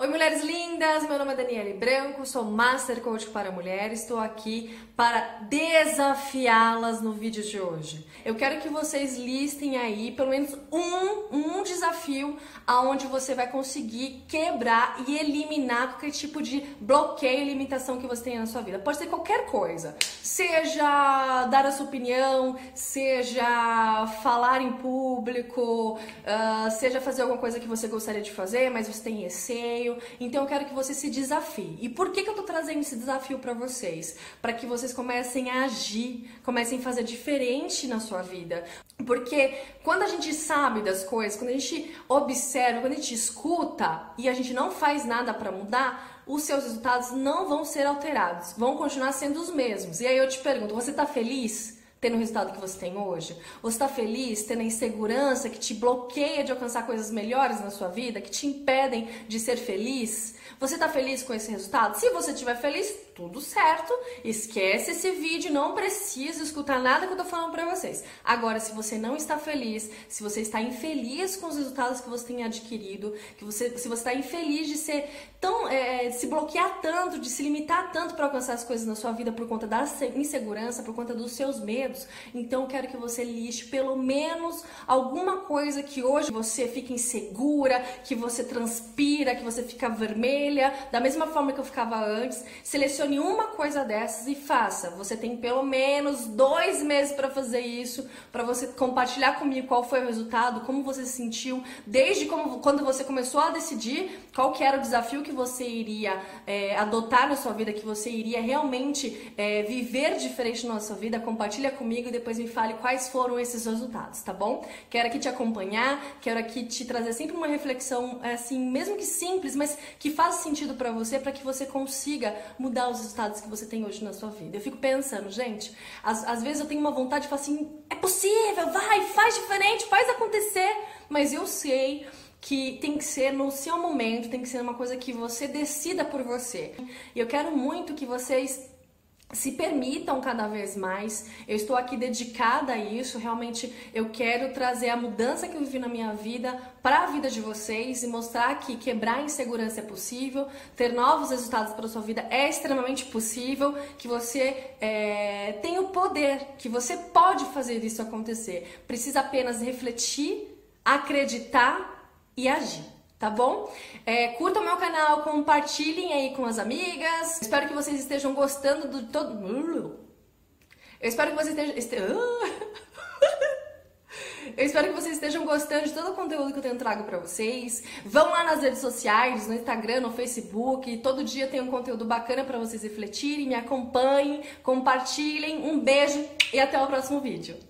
Oi, mulheres lindas! Meu nome é Daniele Branco, sou Master Coach para Mulheres. Estou aqui para desafiá-las no vídeo de hoje. Eu quero que vocês listem aí pelo menos um, um desafio aonde você vai conseguir quebrar e eliminar qualquer tipo de bloqueio e limitação que você tenha na sua vida. Pode ser qualquer coisa, seja dar a sua opinião, seja falar em público, uh, seja fazer alguma coisa que você gostaria de fazer, mas você tem receio. Então eu quero que você se desafie. E por que, que eu tô trazendo esse desafio para vocês? Para que vocês comecem a agir, comecem a fazer diferente na sua vida. Porque quando a gente sabe das coisas, quando a gente observa, quando a gente escuta e a gente não faz nada para mudar, os seus resultados não vão ser alterados, vão continuar sendo os mesmos. E aí eu te pergunto, você tá feliz? tendo o resultado que você tem hoje? Você está feliz tendo a insegurança que te bloqueia de alcançar coisas melhores na sua vida, que te impedem de ser feliz? Você está feliz com esse resultado? Se você estiver feliz, tudo certo. Esquece esse vídeo, não precisa escutar nada que eu tô falando para vocês. Agora, se você não está feliz, se você está infeliz com os resultados que você tem adquirido, que você, se você está infeliz de ser tão, é, de se bloquear tanto, de se limitar tanto para alcançar as coisas na sua vida por conta da insegurança, por conta dos seus medos, então eu quero que você liste pelo menos alguma coisa que hoje você fica insegura, que você transpira, que você fica vermelha da mesma forma que eu ficava antes. Selecione uma coisa dessas e faça. Você tem pelo menos dois meses para fazer isso, para você compartilhar comigo qual foi o resultado, como você se sentiu, desde como, quando você começou a decidir qual que era o desafio que você iria é, adotar na sua vida, que você iria realmente é, viver diferente na sua vida. Compartilha comigo e depois me fale quais foram esses resultados, tá bom? Quero aqui te acompanhar, quero aqui te trazer sempre uma reflexão, assim, mesmo que simples, mas que faça sentido para você para que você consiga mudar os resultados que você tem hoje na sua vida. Eu fico pensando, gente, às, às vezes eu tenho uma vontade de falar assim: é possível, vai, faz diferente, faz acontecer, mas eu sei que tem que ser no seu momento, tem que ser uma coisa que você decida por você. E eu quero muito que vocês se permitam cada vez mais. Eu estou aqui dedicada a isso. Realmente eu quero trazer a mudança que eu vivi na minha vida para a vida de vocês e mostrar que quebrar a insegurança é possível, ter novos resultados para a sua vida é extremamente possível, que você é, tem o poder, que você pode fazer isso acontecer. Precisa apenas refletir, acreditar e agir tá bom? É, curtam meu canal, compartilhem aí com as amigas. Espero que vocês estejam gostando do todo. Eu espero que vocês estejam. Eu espero que vocês estejam gostando de todo o conteúdo que eu tenho trago para vocês. Vão lá nas redes sociais, no Instagram, no Facebook. Todo dia tem um conteúdo bacana para vocês refletirem. Me acompanhem, compartilhem. Um beijo e até o próximo vídeo.